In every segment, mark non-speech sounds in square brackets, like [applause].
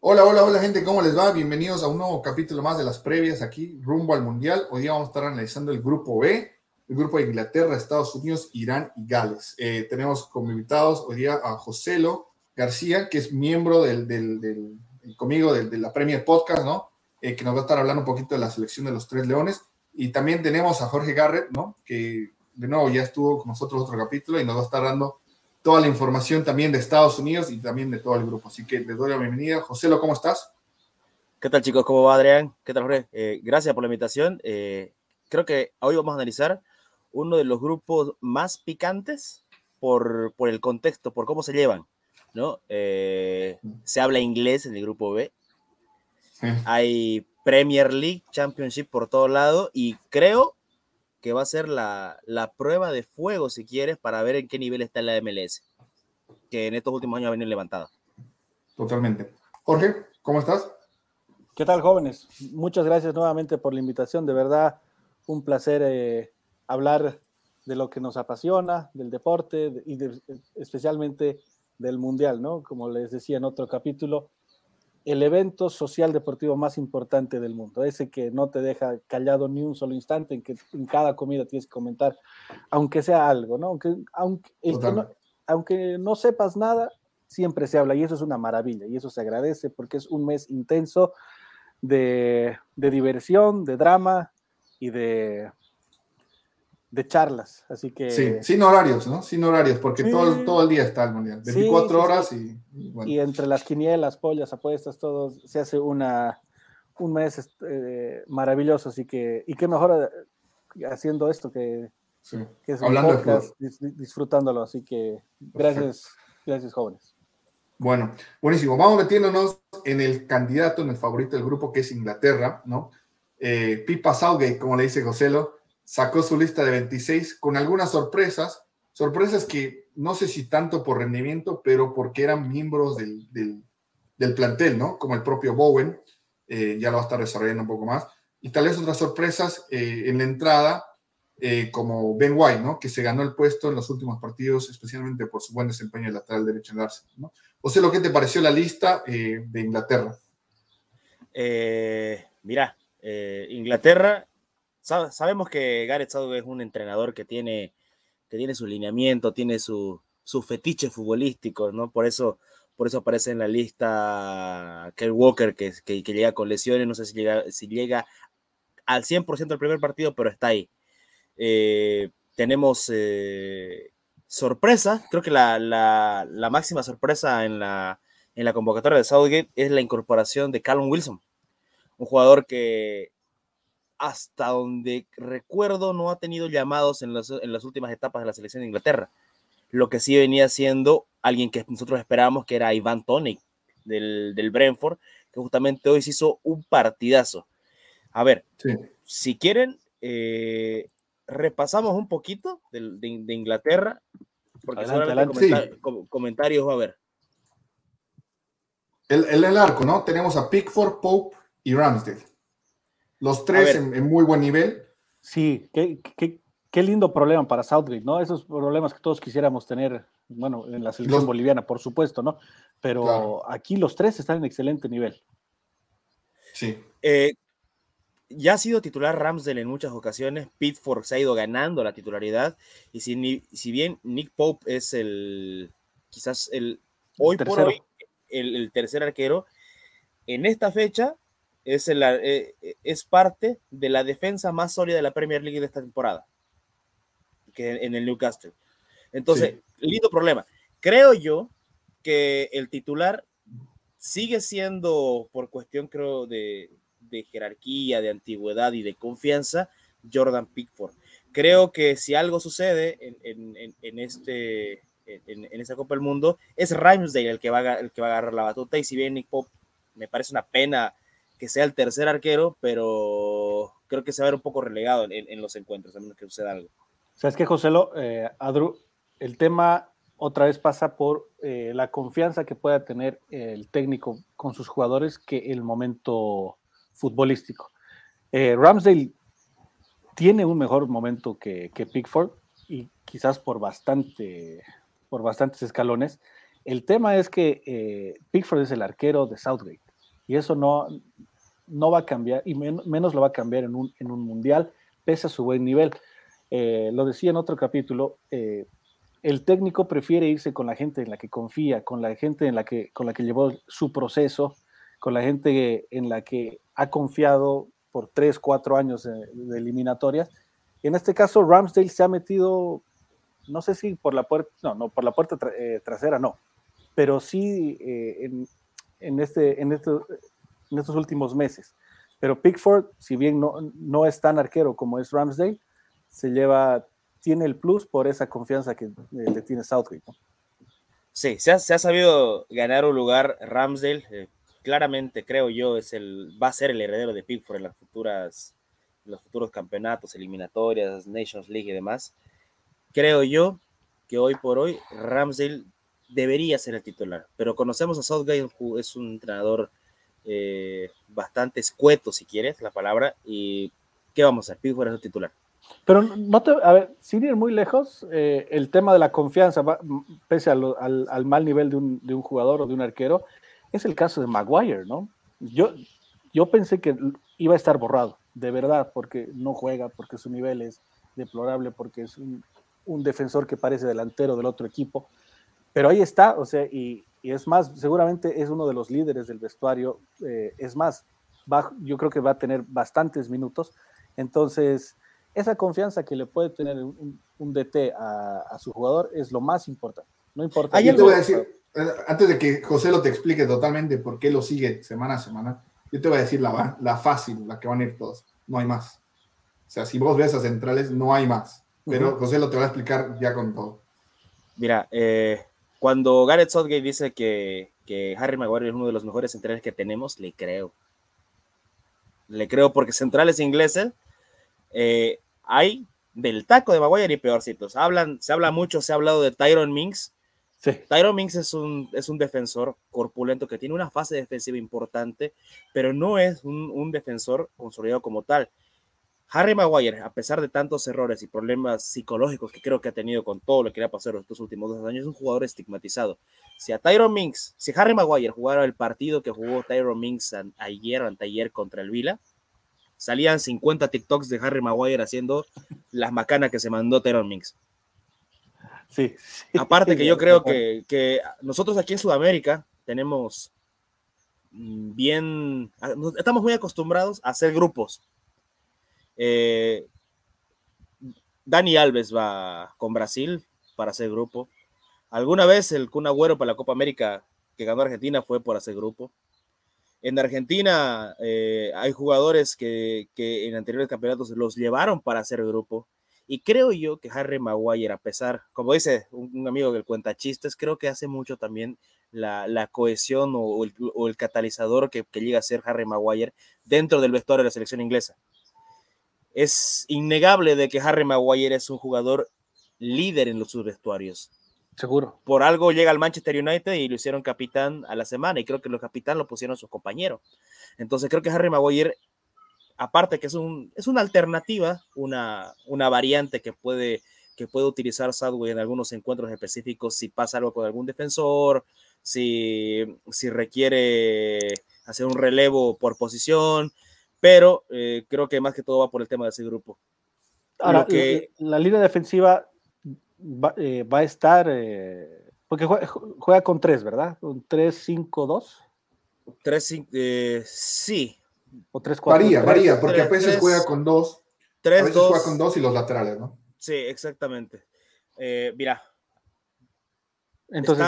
Hola, hola, hola gente, ¿cómo les va? Bienvenidos a un nuevo capítulo más de las previas aquí, rumbo al Mundial. Hoy día vamos a estar analizando el grupo B, el grupo de Inglaterra, Estados Unidos, Irán y Gales. Eh, tenemos como invitados hoy día a Joselo García, que es miembro del, del, del conmigo de, la Premier Podcast, ¿no? Eh, que nos va a estar hablando un poquito de la selección de los Tres Leones. Y también tenemos a Jorge Garrett, ¿no? Que de nuevo ya estuvo con nosotros otro capítulo y nos va a estar dando toda la información también de Estados Unidos y también de todo el grupo. Así que les doy la bienvenida. Joselo, ¿cómo estás? ¿Qué tal chicos? ¿Cómo va Adrián? ¿Qué tal Jorge? Eh, gracias por la invitación. Eh, creo que hoy vamos a analizar uno de los grupos más picantes por, por el contexto, por cómo se llevan. ¿no? Eh, se habla inglés en el grupo B. Hay Premier League, Championship por todo lado y creo que va a ser la, la, prueba de fuego, si quieres, para ver en qué nivel está la MLS, que en estos últimos años ha venido levantada. Totalmente. Jorge, ¿cómo estás? ¿Qué tal, jóvenes? Muchas gracias nuevamente por la invitación. De verdad, un placer eh, hablar de lo que nos apasiona, del deporte y especialmente del Mundial, ¿no? Como les decía en otro capítulo, el evento social deportivo más importante del mundo, ese que no te deja callado ni un solo instante, en que en cada comida tienes que comentar, aunque sea algo, ¿no? Aunque, aunque, no, aunque no sepas nada, siempre se habla y eso es una maravilla y eso se agradece porque es un mes intenso de, de diversión, de drama y de, de charlas, así que... Sí, sin horarios, ¿no? Sin horarios, porque todo, todo el día está el Mundial, 24 horas y... Y, entre las quinielas, pollas, apuestas, todo, se hace una, un mes este, maravilloso, así que... Y qué mejor eh, haciendo esto que, que es Hablando un podcast, disfrutándolo, así que gracias, gracias jóvenes. Bueno, buenísimo. Vamos metiéndonos en el candidato, en el favorito del grupo, que es Inglaterra, ¿no? Eh, Pipa Southgate, como le dice Joselo, sacó su lista de 26 con algunas sorpresas, sorpresas que no sé si tanto por rendimiento, pero porque eran miembros del, del, plantel, ¿no? Como el propio Bowen, eh, ya lo va a estar desarrollando un poco más, y tal vez otras sorpresas eh, en la entrada, eh, como Ben White, ¿no? Que se ganó el puesto en los últimos partidos, especialmente por su buen desempeño en lateral derecho en Arsenal, ¿no? O sea, lo que te pareció la lista de Inglaterra. mira, Inglaterra sabemos que Gareth Southgate es un entrenador que tiene, que tiene su lineamiento, tiene su, su fetiche futbolístico, ¿no? Por eso, por eso aparece en la lista Kel Walker, que, que, llega con lesiones, no sé si llega, si llega al 100% el primer partido, pero está ahí. Eh, tenemos eh, sorpresa, creo que la, la, la, máxima sorpresa en la, en la convocatoria de Southgate es la incorporación de Callum Wilson, un jugador que hasta donde recuerdo, no ha tenido llamados en, en las últimas etapas de la selección de Inglaterra. Lo que sí venía siendo alguien que nosotros esperábamos, que era Ivan Tonic del, del Brentford, que justamente hoy se hizo un partidazo. A ver, si quieren, eh, repasamos un poquito de, de, Inglaterra, porque adelante, comentarios va a haber. El, el, el, arco, ¿no? Tenemos a Pickford, Pope y Ramsdale. Los tres en, muy buen nivel. Sí, qué, qué, qué, lindo problema para Southgate, ¿no? Esos problemas que todos quisiéramos tener, bueno, en la selección boliviana, por supuesto, ¿no? Pero aquí los tres están en excelente nivel. Sí. Eh, ya ha sido titular Ramsdale en muchas ocasiones, Pitford se ha ido ganando la titularidad, y si, si bien Nick Pope es el, quizás el, hoy por hoy, el, el tercer arquero, en esta fecha es, eh, eh, es parte de la defensa más sólida de la Premier League de esta temporada, que en el Newcastle. Entonces, lindo problema. Creo yo que el titular sigue siendo, por cuestión creo de, jerarquía, de antigüedad y de confianza, Jordan Pickford. Creo que si algo sucede en, este, en, esta Copa del Mundo, es Ramsdale el que, va a, el que va a agarrar la batuta y si bien Nick Pope me parece una pena que sea el tercer arquero, pero creo que se va a ver un poco relegado en, los encuentros, a menos que suceda algo. ¿Sabes qué, José? Eh, Adru, el tema otra vez pasa por eh, la confianza que pueda tener el técnico con sus jugadores que el momento futbolístico. Eh, Ramsdale tiene un mejor momento que, Pickford y quizás por bastante por bastantes escalones. El tema es que eh, Pickford es el arquero de Southgate Y eso no, no va a cambiar, y menos lo va a cambiar en un, en un mundial, pese a su buen nivel. Eh, lo decía en otro capítulo, eh, el técnico prefiere irse con la gente en la que confía, con la gente en la que, con la que llevó su proceso, con la gente en la que ha confiado por tres, cuatro años de, eliminatorias. en este caso, Ramsdale se ha metido, no sé si por la puerta, no, no, por la puerta eh, trasera, no, pero sí en, en, este, en, este, en estos últimos meses. Pero Pickford, si bien no, no es tan arquero como es Ramsdale, se lleva, tiene el plus por esa confianza que eh, le tiene Southgate. Sí, se ha, se ha, sabido ganar un lugar Ramsdale. Eh, claramente, creo yo, es el, va a ser el heredero de Pickford en las futuras, los futuros campeonatos, eliminatorias, Nations League y demás. Creo yo que hoy por hoy Ramsdale debería ser el titular, pero conocemos a Southgate, es un entrenador eh, bastante escueto, si quieres la palabra, y ¿qué vamos a hacer? Pickford es el titular. Pero no te, a ver, sin ir muy lejos, eh, el tema de la confianza, pese al, al, mal nivel de un, de un, jugador o de un arquero, es el caso de Maguire, ¿no? Yo, yo pensé que iba a estar borrado, de verdad, porque no juega, porque su nivel es deplorable, porque es un, un defensor que parece delantero del otro equipo, pero ahí está, o sea, y, y es más, seguramente es uno de los líderes del vestuario, eh, es más, va, yo creo que va a tener bastantes minutos, entonces esa confianza que le puede tener un, DT a, su jugador es lo más importante. No importa. Yo te voy a decir, eh, antes de que José lo te explique totalmente por qué lo sigue semana a semana, yo te voy a decir la, la fácil, la que van a ir todos. No hay más. O sea, si vos ves a centrales, no hay más. Pero José lo te va a explicar ya con todo. Mira, eh, cuando Gareth Southgate dice que, que Harry Maguire es uno de los mejores centrales que tenemos, le creo. Le creo porque centrales ingleses eh, hay del taco de Maguire y peorcitos. Hablan, se habla mucho, se ha hablado de Tyron Minks. Sí. Tyron Minks es un, es un defensor corpulento que tiene una fase defensiva importante, pero no es un, un defensor consolidado como tal. Harry Maguire, a pesar de tantos errores y problemas psicológicos que creo que ha tenido con todo lo que le ha pasado estos últimos dos años, es un jugador estigmatizado. Si a Tyron Minks, si Harry Maguire jugara el partido que jugó Tyron Minks ayer o anteayer contra el Vila, salían 50 TikToks de Harry Maguire haciendo las macanas que se mandó Tyron Minks. Sí, Aparte que yo [laughs] creo que, que nosotros aquí en Sudamérica tenemos mm, bien, estamos muy acostumbrados a hacer grupos eh, Dani Alves va con Brasil para hacer grupo. Alguna vez el Kun para la Copa América que ganó Argentina fue por hacer grupo. En Argentina eh, hay jugadores que, en anteriores campeonatos los llevaron para hacer grupo. Y creo yo que Harry Maguire, a pesar, como dice un, amigo que cuenta chistes, creo que hace mucho también la, cohesión o el, catalizador que, que, llega a ser Harry Maguire dentro del vestuario de la selección inglesa es innegable de que Harry Maguire es un jugador líder en los vestuarios. Seguro. Por algo llega al Manchester United y lo hicieron capitán a la semana y creo que los capitán lo pusieron sus compañeros. Entonces creo que Harry Maguire, aparte que es, un, es una alternativa, una, una variante que puede, que puede utilizar Sadway en algunos encuentros específicos si pasa algo con algún defensor, si, si requiere hacer un relevo por posición, pero eh, creo que más que todo va por el tema de ese grupo. Ahora, que... la, línea defensiva va, eh, a estar, eh, porque juega, con tres, ¿verdad? Un 3-5-2. 3-5, sí. O 3-4. Varía, varía, porque a veces juega con dos. 3, a veces juega con dos y los laterales, ¿no? Sí, exactamente. mira, entonces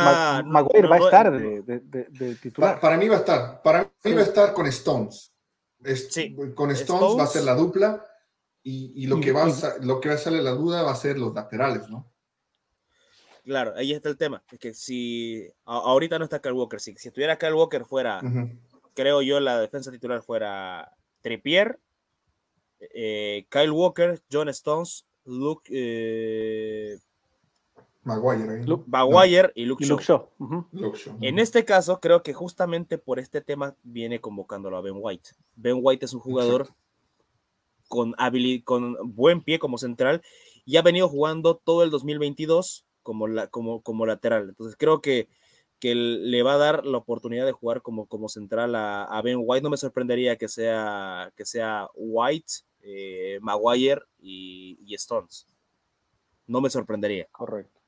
Maguire va a estar de, de, de titular. Para, mí va a estar. Para mí va a estar con Stones con Stones, va a ser la dupla y, lo, que va a, lo que va a salir la duda va a ser los laterales, ¿no? Claro, ahí está el tema. Es que si ahorita no está Kyle Walker, si, si estuviera Kyle Walker fuera, creo yo, la defensa titular fuera Trippier, eh, Kyle Walker, John Stones, Luke, eh, Maguire, Maguire y Luke, Shaw. En este caso, creo que justamente por este tema viene convocándolo a Ben White. Ben White es un jugador con, con buen pie como central y ha venido jugando todo el 2022 como, la, como, como lateral. Entonces creo que, que le va a dar la oportunidad de jugar como, como central a, Ben White. No me sorprendería que sea, que sea White, eh, Maguire y, Stones. No me sorprendería. Correcto.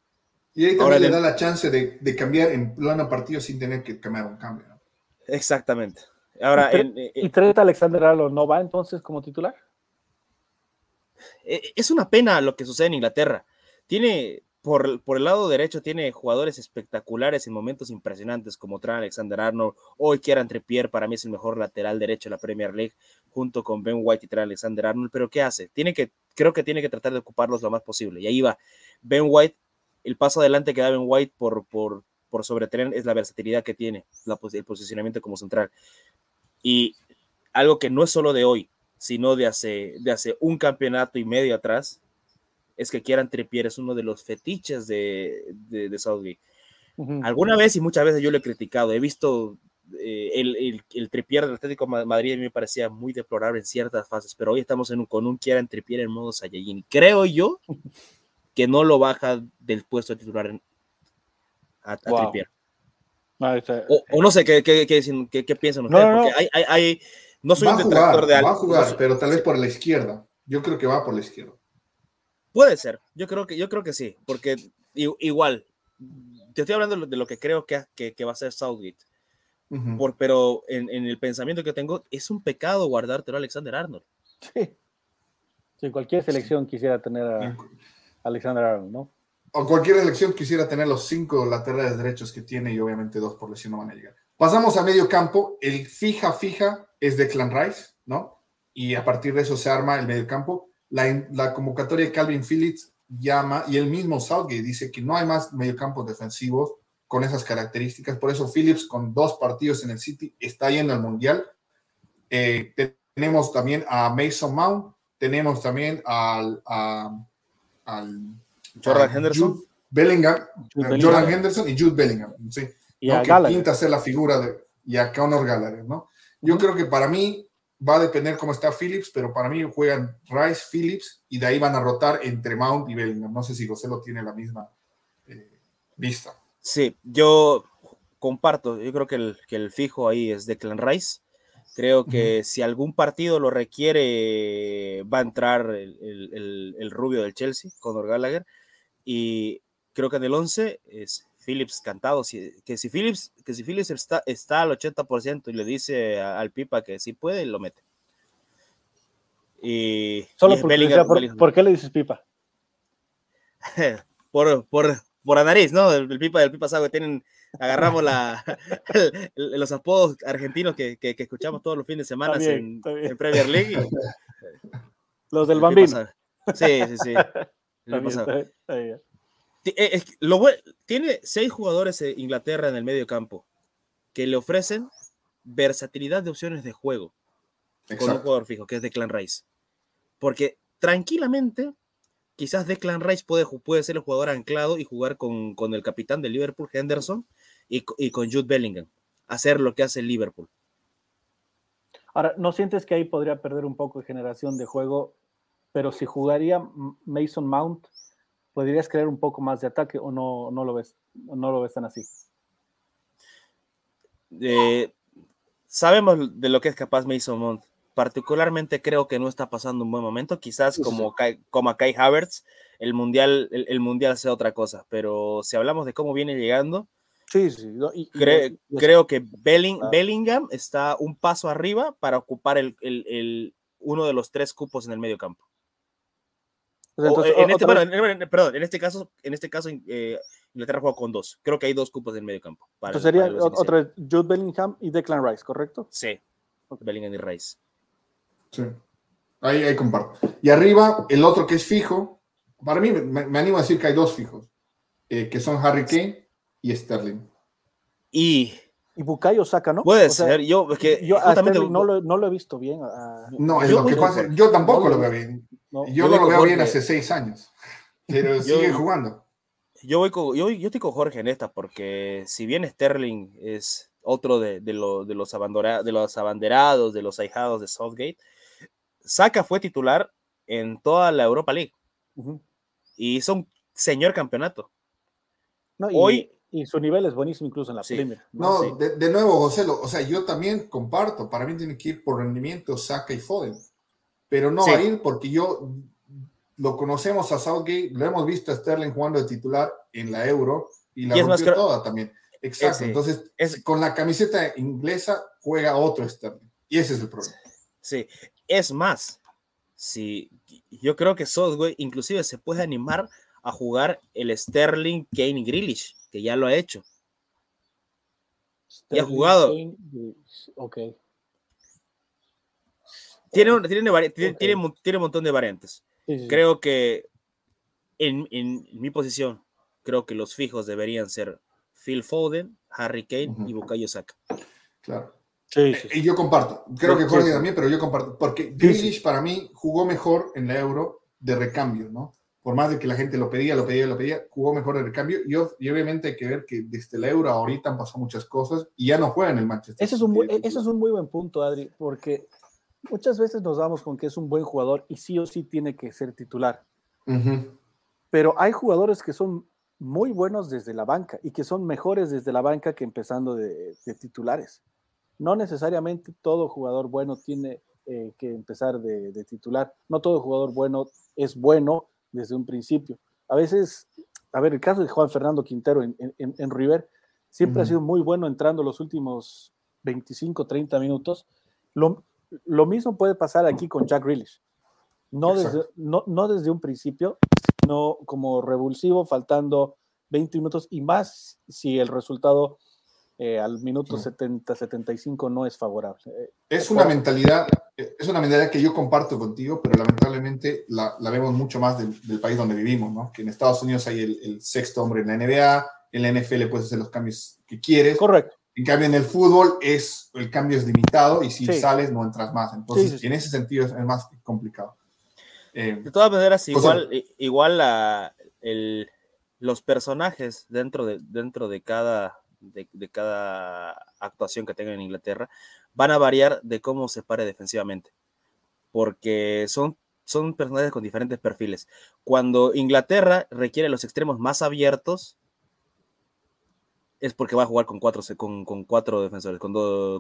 Y ahí también le da la chance de, cambiar en plano partido sin tener que cambiar un cambio. Exactamente. Ahora, ¿Y, Trent Alexander Arnold no va entonces como titular? Eh, es una pena lo que sucede en Inglaterra. Tiene, por, por, el lado derecho tiene jugadores espectaculares en momentos impresionantes como Trent Alexander Arnold o Kieran Trippier, para mí es el mejor lateral derecho de la Premier League, junto con Ben White y Trent Alexander Arnold, pero ¿qué hace? Tiene que, creo que tiene que tratar de ocuparlos lo más posible. Y ahí va, Ben White, el paso adelante que da Ben White por, por, por sobre es la versatilidad que tiene, la, el posicionamiento como central. Y algo que no es solo de hoy, sino de hace, de hace un campeonato y medio atrás, es que Kieran Trippier es uno de los fetiches de, de, de Southgate. Alguna vez y muchas veces yo lo he criticado, he visto eh, el, el, el, Trippier del Atlético Madrid a mí me parecía muy deplorable en ciertas fases, pero hoy estamos en un, con un Kieran Trippier en modo Saiyajin. Creo yo [laughs] que no lo baja del puesto de titular a, Trippier. Ah, o, no sé qué, qué, qué, qué piensan ustedes, no, porque hay, hay, no soy un detractor de algo. Va a jugar, pero tal vez por la izquierda. Yo creo que va por la izquierda. Puede ser, yo creo que, yo creo que sí, porque igual, te estoy hablando de lo que creo que, que, va a ser Southgate. por, pero en, en, el pensamiento que tengo, es un pecado guardártelo a Alexander Arnold. Sí. Si cualquier selección quisiera tener a Alexander Arnold, ¿no? O cualquier selección quisiera tener los cinco laterales derechos que tiene y obviamente dos por lesión no van a llegar. Pasamos a medio campo. El fija, fija es de Clan Rice, ¿no? Y a partir de eso se arma el medio campo la, convocatoria de Calvin Phillips llama, y el mismo Southgate dice que no hay más mediocampos defensivos con esas características. Por eso Phillips, con dos partidos en el City, está yendo al Mundial. Eh, tenemos también a Mason Mount, tenemos también al, Jordan Henderson. Bellingham, Jordan Henderson y Jude Bellingham. Sí, y a que pinta ser la figura de, y a Conor Gallagher, ¿no? Yo creo que para mí va a depender cómo está Phillips, pero para mí juegan Rice, Phillips y de ahí van a rotar entre Mount y Bellingham. No sé si José lo tiene la misma eh, vista. Sí, yo comparto. Yo creo que el, que el fijo ahí es Declan Rice. Creo que si algún partido lo requiere, va a entrar el, el, rubio del Chelsea, Conor Gallagher. Y creo que en el 11 es Phillips cantado, que si Phillips, que si Phillips está, está al 80% y le dice al Pipa que sí puede, lo mete. Y, Solo por, qué le dices Pipa? [laughs] por, por, por la nariz, ¿no? El, Pipa del Pipa sabe, tienen, agarramos la, [laughs] los apodos argentinos que, que, escuchamos todos los fines de semana en, en, Premier League. [laughs] los del Bambino. Sí, sí, sí. [laughs] Eh, tiene seis jugadores de Inglaterra en el medio campo que le ofrecen versatilidad de opciones de juego con un jugador fijo, que es Declan Rice. Porque tranquilamente, quizás Declan Rice puede, puede ser el jugador anclado y jugar con, el capitán de Liverpool, Henderson, y, y, con Jude Bellingham, hacer lo que hace el Liverpool. Ahora, ¿no sientes que ahí podría perder un poco de generación de juego? Pero si jugaría Mason Mount ¿podrías crear un poco más de ataque o no, no, lo, ves, no lo ves tan así? Eh, sabemos de lo que es capaz Mason Mount. Particularmente creo que no está pasando un buen momento. Quizás como, como a Kai Havertz, el mundial, el, mundial sea otra cosa. Pero si hablamos de cómo viene llegando, sí, sí, creo que ah. Bellingham está un paso arriba para ocupar el, el, uno de los tres cupos en el medio campo en este, perdón, en este caso, en este caso eh, Inglaterra juega con dos. Creo que hay dos cupos en medio campo. Entonces sería otra Jude Bellingham y Declan Rice, ¿correcto? Sí, Bellingham y Rice. Sí, ahí, ahí comparto. Y arriba, el otro que es fijo, para mí me, animo a decir que hay dos fijos, eh, que son Harry Kane y Sterling. Y y Bukayo saca, ¿no? Puede ser, yo, que yo no, lo, no, lo, he visto bien. no, es lo que pasa, yo tampoco lo veo bien. yo no lo veo bien hace seis años, pero [laughs] sigue jugando. Yo, voy con, yo, yo estoy con Jorge en esta, porque si bien Sterling es otro de, de, lo, de, los, abanderados, de los abanderados, de los ahijados de Southgate, Saka fue titular en toda la Europa League. Y hizo un señor campeonato. Hoy Y su nivel es buenísimo incluso en la primera. No, de, nuevo, José, o sea, yo también comparto, para mí tiene que ir por rendimiento Saka y Foden, pero no a ir porque yo lo conocemos a Southgate, lo hemos visto a Sterling jugando de titular en la Euro y la rompió toda también. Exacto, entonces con la camiseta inglesa juega otro Sterling y ese es el problema. Sí, es más, si yo creo que Southgate inclusive se puede animar a jugar el Sterling Kane Grealish, que ya lo ha hecho. y ha jugado. ok. Tiene, tiene, tiene, un montón de variantes. Creo que en, en, mi posición, creo que los fijos deberían ser Phil Foden, Harry Kane y Bukayo Saka. Claro. Sí, Y yo comparto. Creo que Jorge también, pero yo comparto. Porque Grealish para mí jugó mejor en la Euro de recambio, ¿no? Por más de que la gente lo pedía, lo pedía, lo pedía, jugó mejor de recambio. Y, y obviamente hay que ver que desde la Euro ahorita han pasado muchas cosas y ya no juega en el Manchester. Ese es un, ese es un muy buen punto, Adri, porque muchas veces nos damos con que es un buen jugador y sí o sí tiene que ser titular. Pero hay jugadores que son muy buenos desde la banca y que son mejores desde la banca que empezando de, titulares. No necesariamente todo jugador bueno tiene eh, que empezar de, titular. No todo jugador bueno es bueno desde un principio. A veces, a ver, el caso de Juan Fernando Quintero en, River siempre ha sido muy bueno entrando los últimos 25, 30 minutos. Lo, lo mismo puede pasar aquí con Jack Grealish. No desde, no, no desde un principio, sino como revulsivo, faltando 20 minutos y más si el resultado eh, al minuto 70, 75 no es favorable. Eh, es una mentalidad, es una mentalidad que yo comparto contigo, pero lamentablemente la, la vemos mucho más del, país donde vivimos, ¿no? Que en Estados Unidos hay el, el, sexto hombre en la NBA, en la NFL puedes hacer los cambios que quieres. Correcto. En cambio, en el fútbol es, el cambio es limitado y si sales no entras más. Entonces, en ese sentido es, más complicado. Eh, de todas maneras, igual, igual la, el, los personajes dentro de, dentro de cada, de, cada actuación que tengan en Inglaterra van a variar de cómo se pare defensivamente. Porque son, son personajes con diferentes perfiles. Cuando Inglaterra requiere los extremos más abiertos, es porque va a jugar con cuatro, con, con cuatro defensores, con,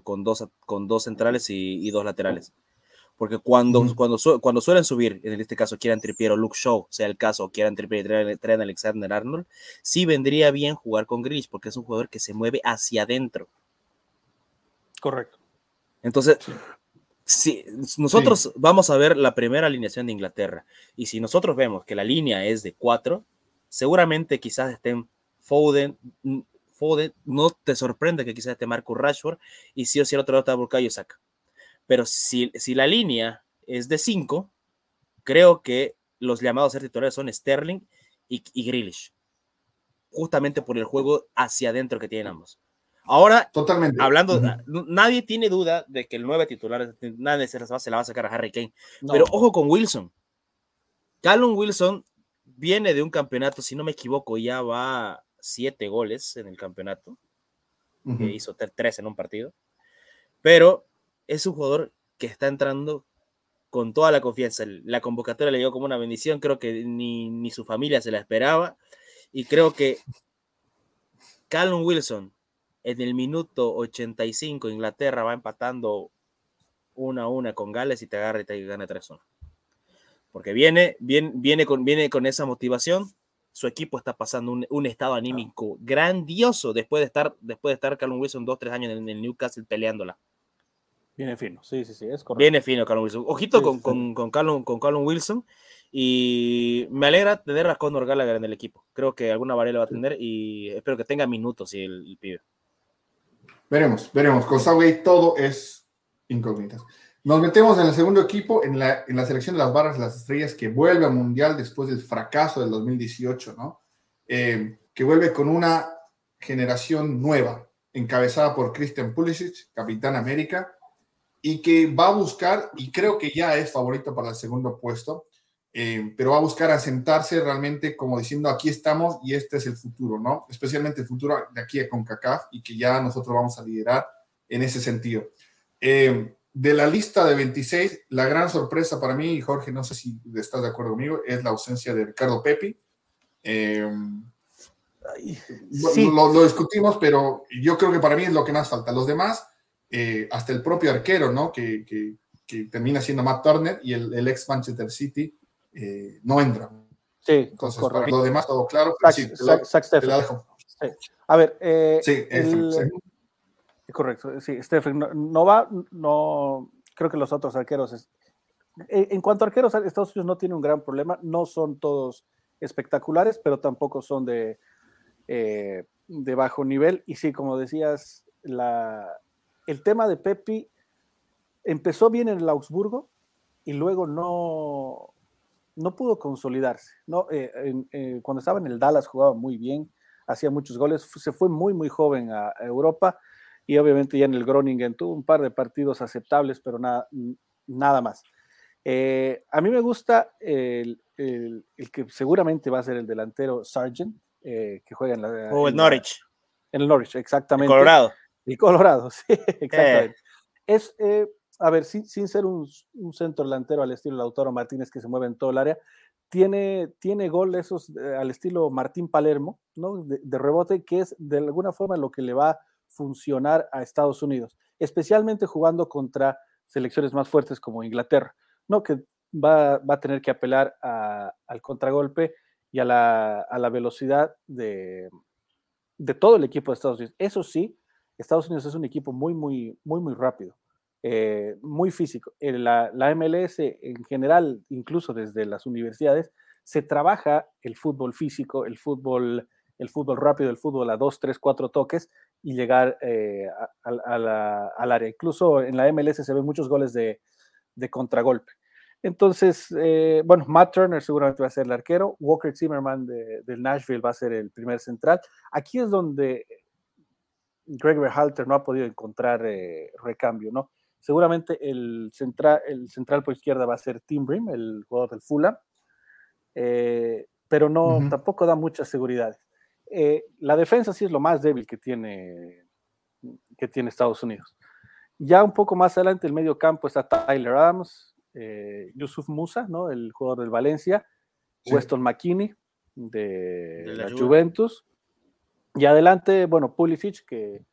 con, dos, con dos centrales y, dos laterales. Porque cuando, cuando, cuando suelen subir, en este caso quieran Trippier o Luke Shaw, sea el caso, quieran Trippier y traen, Alexander Arnold, sí vendría bien jugar con Grealish porque es un jugador que se mueve hacia adentro. Correcto. Entonces, si nosotros vamos a ver la primera alineación de Inglaterra y si nosotros vemos que la línea es de cuatro, seguramente quizás estén Foden, no te sorprende que quizás esté Marco Rashford y si o si el otro lado está Burkayo Saka. Pero si, si la línea es de 5, creo que los llamados a ser titulares son Sterling y, y Grealish. Justamente por el juego hacia adentro que tienen ambos. Ahora, Totalmente. hablando, nadie tiene duda de que el 9 titular, nadie se la va a sacar a Harry Kane. Pero ojo con Wilson. Callum Wilson viene de un campeonato, si no me equivoco, ya va siete goles en el campeonato, hizo tres en un partido, pero es un jugador que está entrando con toda la confianza. La convocatoria le dio como una bendición, creo que ni, ni su familia se la esperaba, y creo que Callum Wilson en el minuto 85 Inglaterra va empatando una a una con Gales y te agarra y te gana 3-1. Porque viene, viene, viene, con, viene con esa motivación, su equipo está pasando un, estado anímico grandioso después de estar, después de estar Callum Wilson dos, tres años en el Newcastle peleándola. Viene fino, sí, sí, sí, es correcto. Viene fino Callum Wilson. Ojito con, Con, con, Callum, con Callum Wilson. Y me alegra tener a Conor Gallagher en el equipo. Creo que alguna variable va a tener y espero que tenga minutos y el, el pibe. Veremos, veremos. Con Southgate todo es incógnitas. Nos metemos en el segundo equipo, en la, en la selección de las barras las estrellas, que vuelve al Mundial después del fracaso del 2018, ¿no? Eh, que vuelve con una generación nueva, encabezada por Christian Pulisic, capitán América, y que va a buscar, y creo que ya es favorito para el segundo puesto, eh, pero va a buscar asentarse realmente como diciendo aquí estamos y este es el futuro, ¿no? Especialmente el futuro de aquí a CONCACAF y que ya nosotros vamos a liderar en ese sentido. Eh, de la lista de 26, la gran sorpresa para mí, y Jorge, no sé si estás de acuerdo conmigo, es la ausencia de Ricardo Pepi. Eh, Sí. Lo, discutimos, pero yo creo que para mí es lo que más falta. Los demás, eh, hasta el propio arquero, ¿no? Que, que, termina siendo Matt Turner y el, ex Manchester City eh, no entra. Sí, entonces para lo demás todo claro. sí, A ver, eh, sí, correcto, sí, Stephen, no, va, no, creo que los otros arqueros, en cuanto a arqueros, Estados Unidos no tiene un gran problema, no son todos espectaculares, pero tampoco son de, eh, de bajo nivel. Y sí, como decías, la, el tema de Pepi empezó bien en el Augsburgo y luego no, no pudo consolidarse. ¿no? Eh, eh, cuando estaba en el Dallas jugaba muy bien, hacía muchos goles, se fue muy, muy joven a, Europa y obviamente ya en el Groningen tuvo un par de partidos aceptables, pero nada, nada más. a mí me gusta el, el, que seguramente va a ser el delantero Sargent, eh, que juega en la. O el Norwich. En el Norwich, exactamente. Colorado. El Colorado, [laughs] sí, exactamente. Es, eh, a ver, sin, sin ser un, un, centro delantero al estilo Lautaro Martínez que se mueve en todo el área, tiene, tiene gol esos eh, al estilo Martín Palermo, ¿no? De, de, rebote, que es de alguna forma lo que le va a funcionar a Estados Unidos, especialmente jugando contra selecciones más fuertes como Inglaterra, ¿no? Que va, va a tener que apelar a, al contragolpe y a la, a la velocidad de, de, todo el equipo de Estados Unidos. Eso sí, Estados Unidos es un equipo muy, muy, muy, muy rápido, eh, muy físico. La, la, MLS en general, incluso desde las universidades, se trabaja el fútbol físico, el fútbol, el fútbol rápido, el fútbol a dos, tres, cuatro toques y llegar eh, a, a la, al área. Incluso en la MLS se ven muchos goles de, de contragolpe. Entonces, eh, bueno, Matt Turner seguramente va a ser el arquero, Walker Zimmerman de, del Nashville va a ser el primer central. Aquí es donde Greg Berhalter no ha podido encontrar eh, recambio, ¿no? Seguramente el central, el central por izquierda va a ser Tim Brim, el jugador del Fulham, eh, pero no, tampoco da muchas seguridades. la defensa sí es lo más débil que tiene, que tiene Estados Unidos. Ya un poco más adelante, el medio campo está Tyler Adams, eh, Yusuf Musa, ¿no? el jugador del Valencia, Weston McKinney de, la, Juventus. Y adelante, bueno, Pulisic, que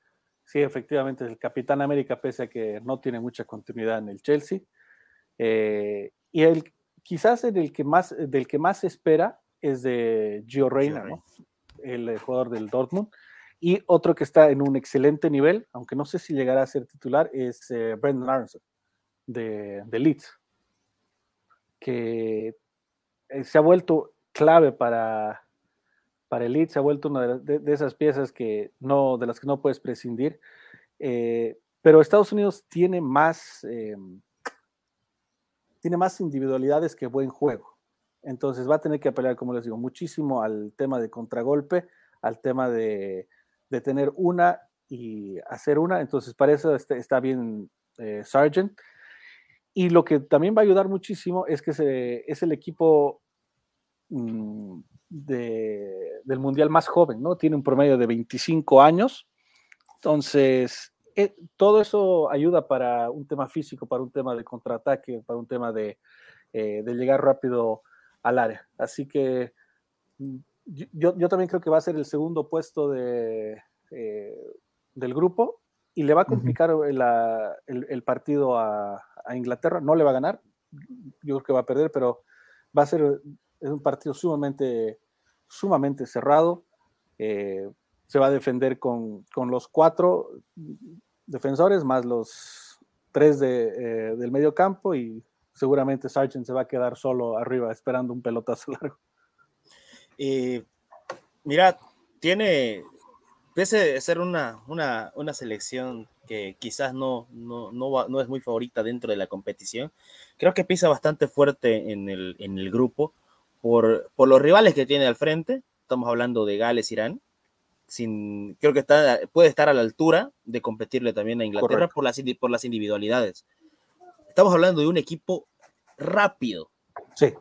sí, efectivamente es el capitán América, pese a que no tiene mucha continuidad en el Chelsea. Eh, y el, quizás el que más, del que más se espera es de Gio Reyna, ¿no? el jugador del Dortmund. Y otro que está en un excelente nivel, aunque no sé si llegará a ser titular, es eh, Brendan Aronson de, de Leeds que eh, se ha vuelto clave para, para el Leeds, se ha vuelto una de, esas piezas que no, de las que no puedes prescindir. Eh, pero Estados Unidos tiene más, eh, tiene más individualidades que buen juego. Entonces va a tener que apelar, como les digo, muchísimo al tema de contragolpe, al tema de, de tener una y hacer una. Entonces para eso está, está bien Sargent. Y lo que también va a ayudar muchísimo es que es el equipo del Mundial más joven, ¿no? Tiene un promedio de 25 años. Entonces, eh, todo eso ayuda para un tema físico, para un tema de contraataque, para un tema de, eh, llegar rápido al área. Así que mm, yo, yo, también creo que va a ser el segundo puesto de, eh, del grupo y le va a complicar el, partido a, Inglaterra. No le va a ganar, yo creo que va a perder, pero va a ser es un partido sumamente, sumamente cerrado. Eh, se va a defender con, los cuatro defensores más los tres de, eh, del medio campo y seguramente Sargent se va a quedar solo arriba esperando un pelotazo [laughs] largo. Y mira, tiene, pese de ser una, una, una selección que quizás no, no, no, no, es muy favorita dentro de la competición, creo que pisa bastante fuerte en el, en el grupo por, por los rivales que tiene al frente. Estamos hablando de Gales, Irán. Sin, creo que está, puede estar a la altura de competirle también a Inglaterra por las, por las individualidades. Estamos hablando de un equipo rápido. Sí.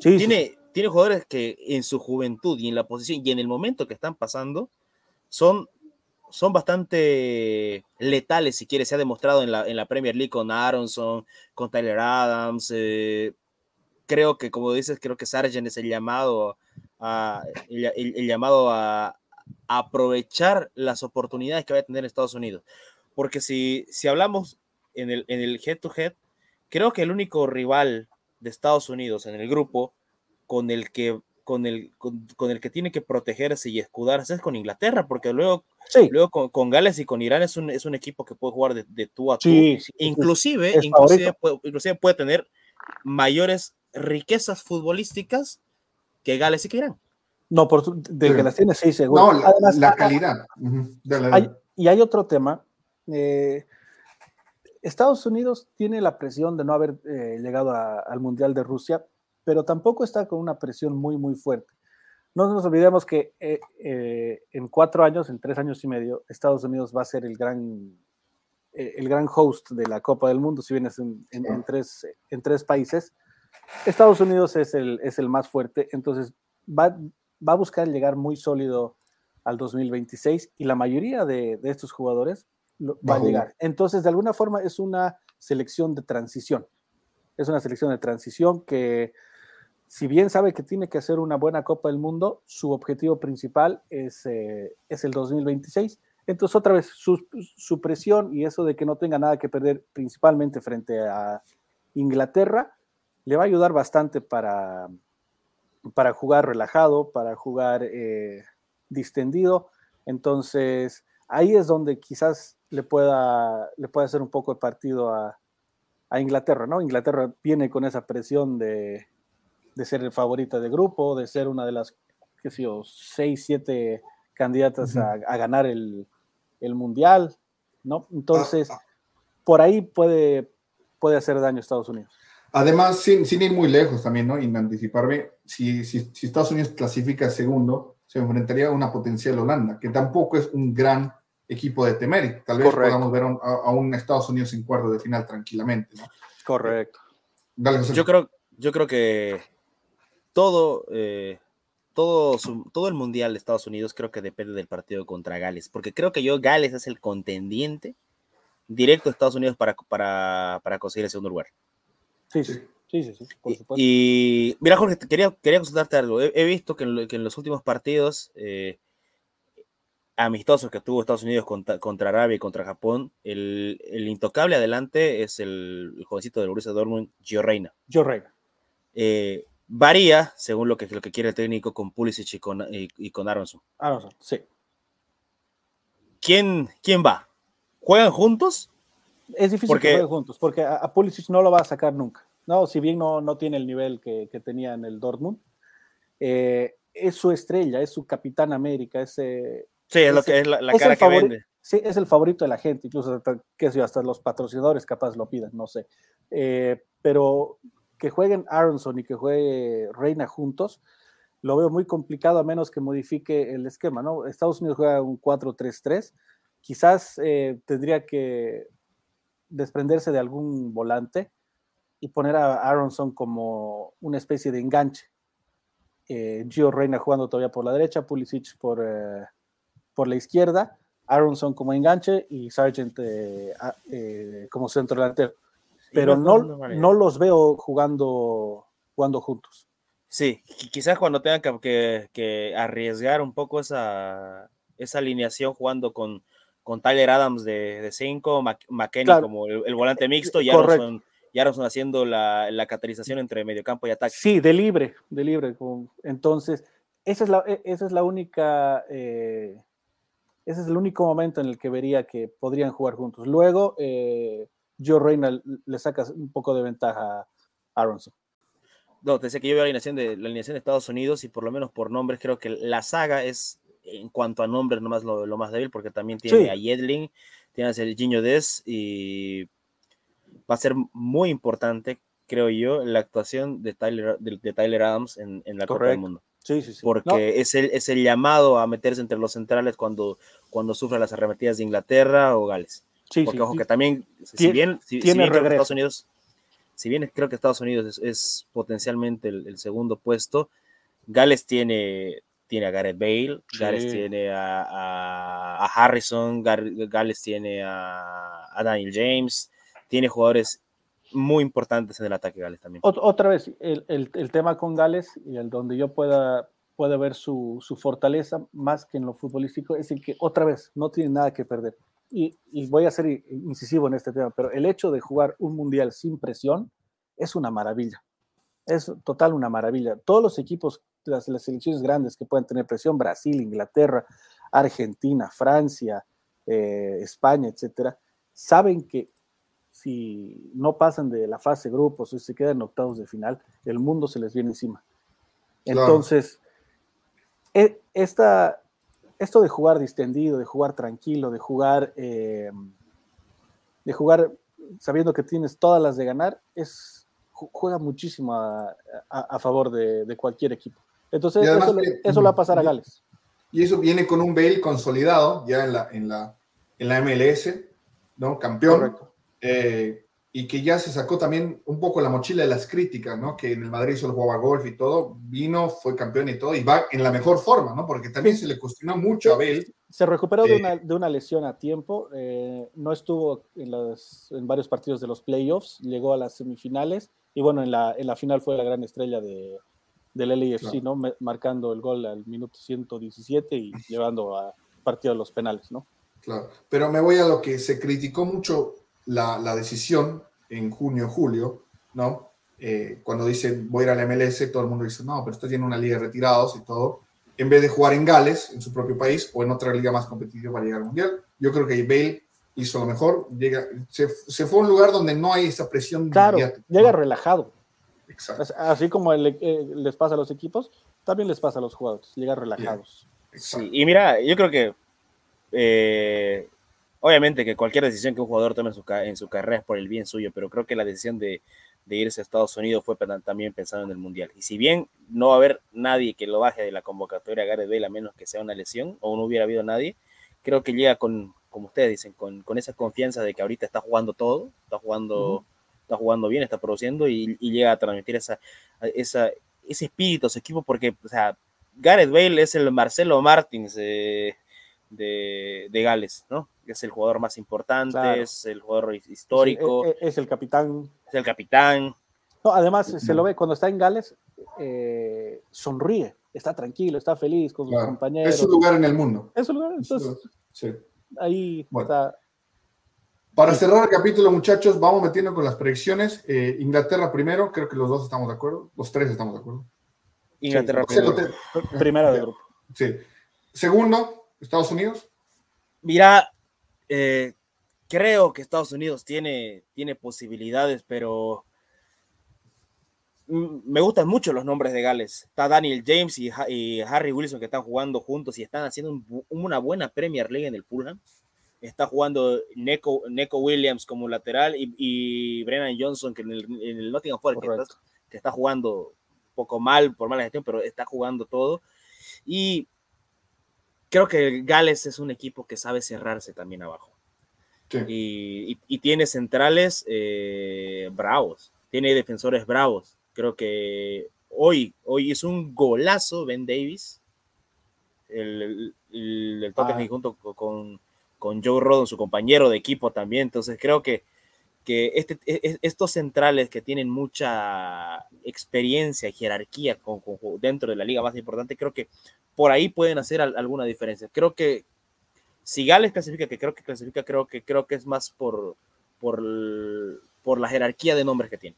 sí tiene, tiene jugadores que en su juventud y en la posición y en el momento que están pasando son, son bastante letales, si quieres, se ha demostrado en la, en la Premier League con Aronson, con Tyler Adams. Eh, creo que, como dices, creo que Sargent es el llamado el, llamado a, aprovechar las oportunidades que va a tener Estados Unidos. Porque si, si hablamos en el, en el head to head, creo que el único rival de Estados Unidos en el grupo con el que con el, con, el que tiene que protegerse y escudarse es con Inglaterra, porque luego, luego con, Gales y con Irán es un, es un equipo que puede jugar de, tú a tú. inclusive, inclusive, puede, inclusive puede tener mayores riquezas futbolísticas que Gales y que Irán. No, por, de que las tiene, sí, seguro. No, la, calidad. y hay otro tema. Eh, Estados Unidos tiene la presión de no haber eh, llegado al Mundial de Rusia, pero tampoco está con una presión muy, muy fuerte. No nos olvidemos que eh, eh, en cuatro años, en tres años y medio, Estados Unidos va a ser el gran, eh, el gran host de la Copa del Mundo, si bien es en, tres, en tres países. Estados Unidos es el, es el más fuerte, entonces va, va a buscar llegar muy sólido al 2026 y la mayoría de, de estos jugadores va a llegar. Entonces, de alguna forma, es una selección de transición. Es una selección de transición que si bien sabe que tiene que hacer una buena Copa del Mundo, su objetivo principal es, eh, es el 2026. Entonces, otra vez, su, presión y eso de que no tenga nada que perder, principalmente frente a Inglaterra, le va a ayudar bastante para, para jugar relajado, para jugar eh, distendido. Entonces, ahí es donde quizás le pueda, le pueda hacer un poco el partido a, a Inglaterra, ¿no? Inglaterra viene con esa presión de, de ser el favorito de grupo, de ser una de las, qué sé yo, seis, siete candidatas a, ganar el, mundial, ¿no? Entonces, ah, ah. por ahí puede, puede hacer daño a Estados Unidos. Además, sin, ir muy lejos también, ¿no? Y anticiparme, si, si, Estados Unidos clasifica segundo, se enfrentaría a una potencial Holanda, que tampoco es un gran equipo de temer. Tal vez podamos ver a, un Estados Unidos en cuarto de final tranquilamente, ¿no? Correcto. yo, creo, yo creo que todo, eh, todo, todo el mundial de Estados Unidos creo que depende del partido contra Gales, porque creo que yo Gales es el contendiente directo de Estados Unidos para, para, para conseguir el segundo lugar. Sí, sí. Sí, sí, por supuesto. Y, mira, Jorge, quería, quería consultarte algo. He, visto que en, los últimos partidos eh, amistosos que tuvo Estados Unidos contra, contra, Arabia y contra Japón, el, el intocable adelante es el, jovencito del Borussia Dortmund, Gio Reina. Gio Reina. Eh, Varía según lo que, lo que quiere el técnico con Pulisic y con, y, con Aronson. Aronson, sí. ¿Quién, ¿Quién va? ¿Juegan juntos? Es difícil porque... que jueguen juntos, porque a, Pulisic no lo va a sacar nunca. No, si bien no, no tiene el nivel que, tenía en el Dortmund, eh, es su estrella, es su capitán América, es, sí, es, lo que es la, cara que vende. Sí, es el favorito de la gente, incluso hasta, qué sé hasta los patrocinadores capaz lo pidan, no sé. Eh, pero que jueguen Aronson y que juegue Reina juntos, lo veo muy complicado a menos que modifique el esquema, ¿no? Estados Unidos juega un 4-3-3, quizás eh, tendría que desprenderse de algún volante y poner a Aronson como una especie de enganche. Eh, Gio Reina jugando todavía por la derecha, Pulisic por, eh, por la izquierda, Aronson como enganche y Sargent como centro delantero pero no, no los veo jugando, jugando juntos. Sí, quizás cuando tengan que, que, arriesgar un poco esa, esa alineación jugando con, con Tyler Adams de 5, McKenny como el, volante mixto y Aronson, y haciendo la, la catalización entre mediocampo y ataque. Sí, de libre, de libre. Entonces, esa es la, e, esa es la única, eh, ese es el único momento en el que vería que podrían jugar juntos. Luego, eh, Joe Reina le saca un poco de ventaja a Aronson. No, te decía que yo veo la alineación de la alineación de Estados Unidos y por lo menos por nombres creo que la saga es en cuanto a nombres nomás lo, lo más débil porque también tiene a Yedlin, tiene a Serginho Des y va a ser muy importante, creo yo, la actuación de Tyler, de, Tyler Adams en, la Copa del Mundo. Sí, sí, sí. Porque es, el, es el llamado a meterse entre los centrales cuando, cuando sufre las arremetidas de Inglaterra o Gales. Sí, Porque, ojo, que también, si bien, si, bien Estados Unidos, si bien creo que Estados Unidos es, potencialmente el, segundo puesto, Gales tiene, tiene a Gareth Bale, Gales tiene a, Harrison, Gales tiene a, Daniel James, tiene jugadores muy importantes en el ataque Gales también. Otra vez, el, tema con Gales y el donde yo pueda puede ver su, su, fortaleza más que en lo futbolístico, es el que otra vez no tiene nada que perder. Y, y, voy a ser incisivo en este tema, pero el hecho de jugar un mundial sin presión es una maravilla. Es total una maravilla. Todos los equipos, las, las selecciones grandes que pueden tener presión, Brasil, Inglaterra, Argentina, Francia, eh, España, etcétera, saben que si no pasan de la fase grupos o si se quedan en octavos de final, el mundo se les viene encima. Entonces, e, esta, esto de jugar distendido, de jugar tranquilo, de jugar, eh, de jugar sabiendo que tienes todas las de ganar, es, juega muchísimo a, favor de, cualquier equipo. Entonces, eso, eso, le va a pasar a Gales. Y eso viene con un Bale consolidado ya en la, en la, en la MLS, ¿no? Campeón. Eh, y que ya se sacó también un poco la mochila de las críticas, ¿no? Que en el Madrid solo jugaba golf y todo, vino, fue campeón y todo, y va en la mejor forma, ¿no? Porque también se le cuestionó mucho a Bale. Se recuperó de, una, de, una, lesión a tiempo, eh, no estuvo en, los, en varios partidos de los playoffs, llegó a las semifinales, y bueno, en la, en la final fue la gran estrella de, del LAFC, ¿no? Marcando el gol al minuto 117 y llevando a partido de los penales, ¿no? Claro, pero me voy a lo que se criticó mucho la, la decisión en junio, julio, ¿no? Eh, cuando dicen voy a ir a la MLS, todo el mundo dice, no, pero esto tiene una liga de retirados y todo, en vez de jugar en Gales, en su propio país, o en otra liga más competitiva para llegar al Mundial. Yo creo que Bale hizo lo mejor, llega, se, se fue a un lugar donde no hay esa presión. Claro, llega relajado. Exacto. Así como eh, les pasa a los equipos, también les pasa a los jugadores, llegan relajados. Sí, y mira, yo creo que eh, obviamente que cualquier decisión que un jugador tome en su, carrera es por el bien suyo, pero creo que la decisión de, irse a Estados Unidos fue también pensando en el Mundial. Y si bien no va a haber nadie que lo baje de la convocatoria a Gareth Bale a menos que sea una lesión o no hubiera habido nadie, creo que llega con, como ustedes dicen, con, esa confianza de que ahorita está jugando todo, está jugando está jugando bien, está produciendo y, llega a transmitir esa, esa, ese espíritu a su equipo porque, o sea, Gareth Bale es el Marcelo Martins de, de, Gales, ¿no? Es el jugador más importante, es el jugador histórico. E, e, es, el capitán. Es el capitán. No, además, se lo ve cuando está en Gales, eh, sonríe, está tranquilo, está feliz con sus compañeros. Es su lugar en el mundo. Es su lugar, entonces. Sí. Ahí está para cerrar el capítulo, muchachos, vamos metiendo con las predicciones. Eh, Inglaterra primero, creo que los dos estamos de acuerdo. Los tres estamos de acuerdo. Inglaterra primero. Primera de grupo. Sí. Segundo, Estados Unidos. Mira, eh, creo que Estados Unidos tiene, tiene posibilidades, pero me gustan mucho los nombres de Gales. Está Daniel James y, Harry Wilson que están jugando juntos y están haciendo una buena Premier League en el Fulham está jugando Neko, Williams como lateral y, Brennan Johnson, que en el, Nottingham Forest, que está, jugando un poco mal por mala gestión, pero está jugando todo. Y creo que Gales es un equipo que sabe cerrarse también abajo. Y, tiene centrales eh, bravos, tiene defensores bravos. Creo que hoy, hoy es un golazo Ben Davis, el, el, el Tottenham ah. junto con, con Joe Rodon, su compañero de equipo también. Entonces creo que, que este, e, e, estos centrales que tienen mucha experiencia y jerarquía con, dentro de la liga más importante, creo que por ahí pueden hacer alguna diferencia. Creo que si Gales clasifica, que creo que clasifica, creo que, creo que es más por, por, por la jerarquía de nombres que tiene.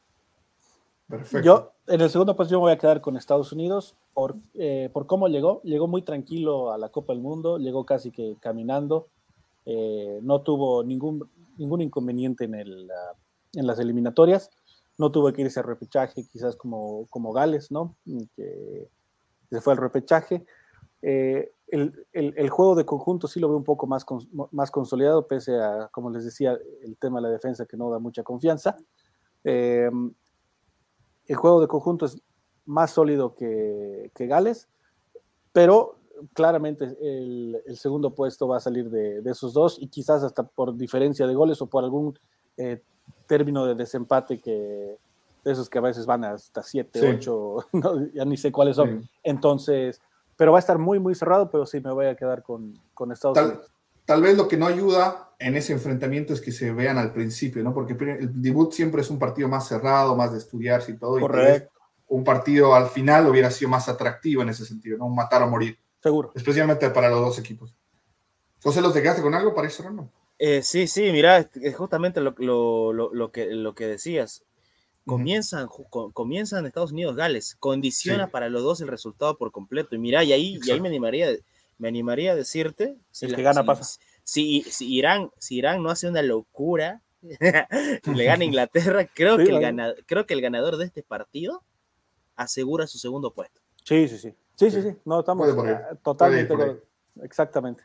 Perfecto. Yo en el segundo posición voy a quedar con Estados Unidos por, eh, por cómo llegó. Llegó muy tranquilo a la Copa del Mundo, llegó casi que caminando eh, no tuvo ningún, ningún inconveniente en, el, en las eliminatorias, no tuvo que irse al repechaje, quizás como, como Gales, ¿no? Que se fue al repechaje. Eh, el, el, juego de conjunto sí lo veo un poco más, más consolidado, pese a, como les decía, el tema de la defensa que no da mucha confianza. Eh, el juego de conjunto es más sólido que, que Gales, pero claramente el, segundo puesto va a salir de, esos dos y quizás hasta por diferencia de goles o por algún eh, término de desempate que de esos que a veces van hasta 7, 8, [laughs] ya ni sé cuáles son. Entonces, pero va a estar muy, muy cerrado, pero sí me voy a quedar con, con Estados tal, Unidos. Tal vez lo que no ayuda en ese enfrentamiento es que se vean al principio, ¿no? Porque el debut siempre es un partido más cerrado, más de estudiarse y todo. Correcto. un partido al final hubiera sido más atractivo en ese sentido, ¿no? Un matar o morir. Seguro. Especialmente para los dos equipos. José, ¿los dejaste con algo para ir cerrando? Eh, sí, sí, mira, es justamente lo, lo, lo, que, lo que decías. Comienzan, comienzan Estados Unidos, Gales, condiciona para los dos el resultado por completo. Y mira, y ahí, y ahí me animaría, me animaría a decirte si el que gana pasa. Si, si, Irán, si Irán no hace una locura, [laughs] le gana Inglaterra, creo, que el ganador, creo que el ganador de este partido asegura su segundo puesto. Sí, sí, sí. Sí, sí, sí. No, estamos totalmente. Exactamente.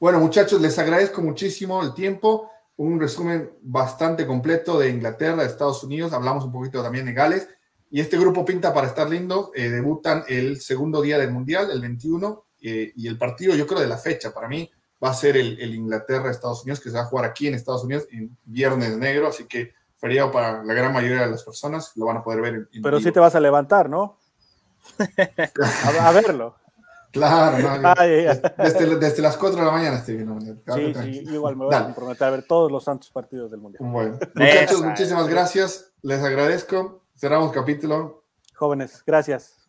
Bueno, muchachos, les agradezco muchísimo el tiempo. Un resumen bastante completo de Inglaterra, de Estados Unidos. Hablamos un poquito también de Gales. Y este grupo pinta para estar lindo. Eh, debutan el segundo día del Mundial, el 21. Eh, y el partido, yo creo, de la fecha, para mí, va a ser el, Inglaterra-Estados Unidos, que se va a jugar aquí en Estados Unidos en Viernes Negro. Así que feriado para la gran mayoría de las personas. Lo van a poder ver. Pero sí te vas a levantar, ¿no? A, verlo. Claro, no, [laughs] desde, las 4 de la mañana estoy viendo. Sí, sí, igual me voy a comprometer a ver todos los santos partidos del Mundial. Bueno, [laughs] muchachos, muchísimas gracias. Les agradezco. Cerramos capítulo. Jóvenes, gracias.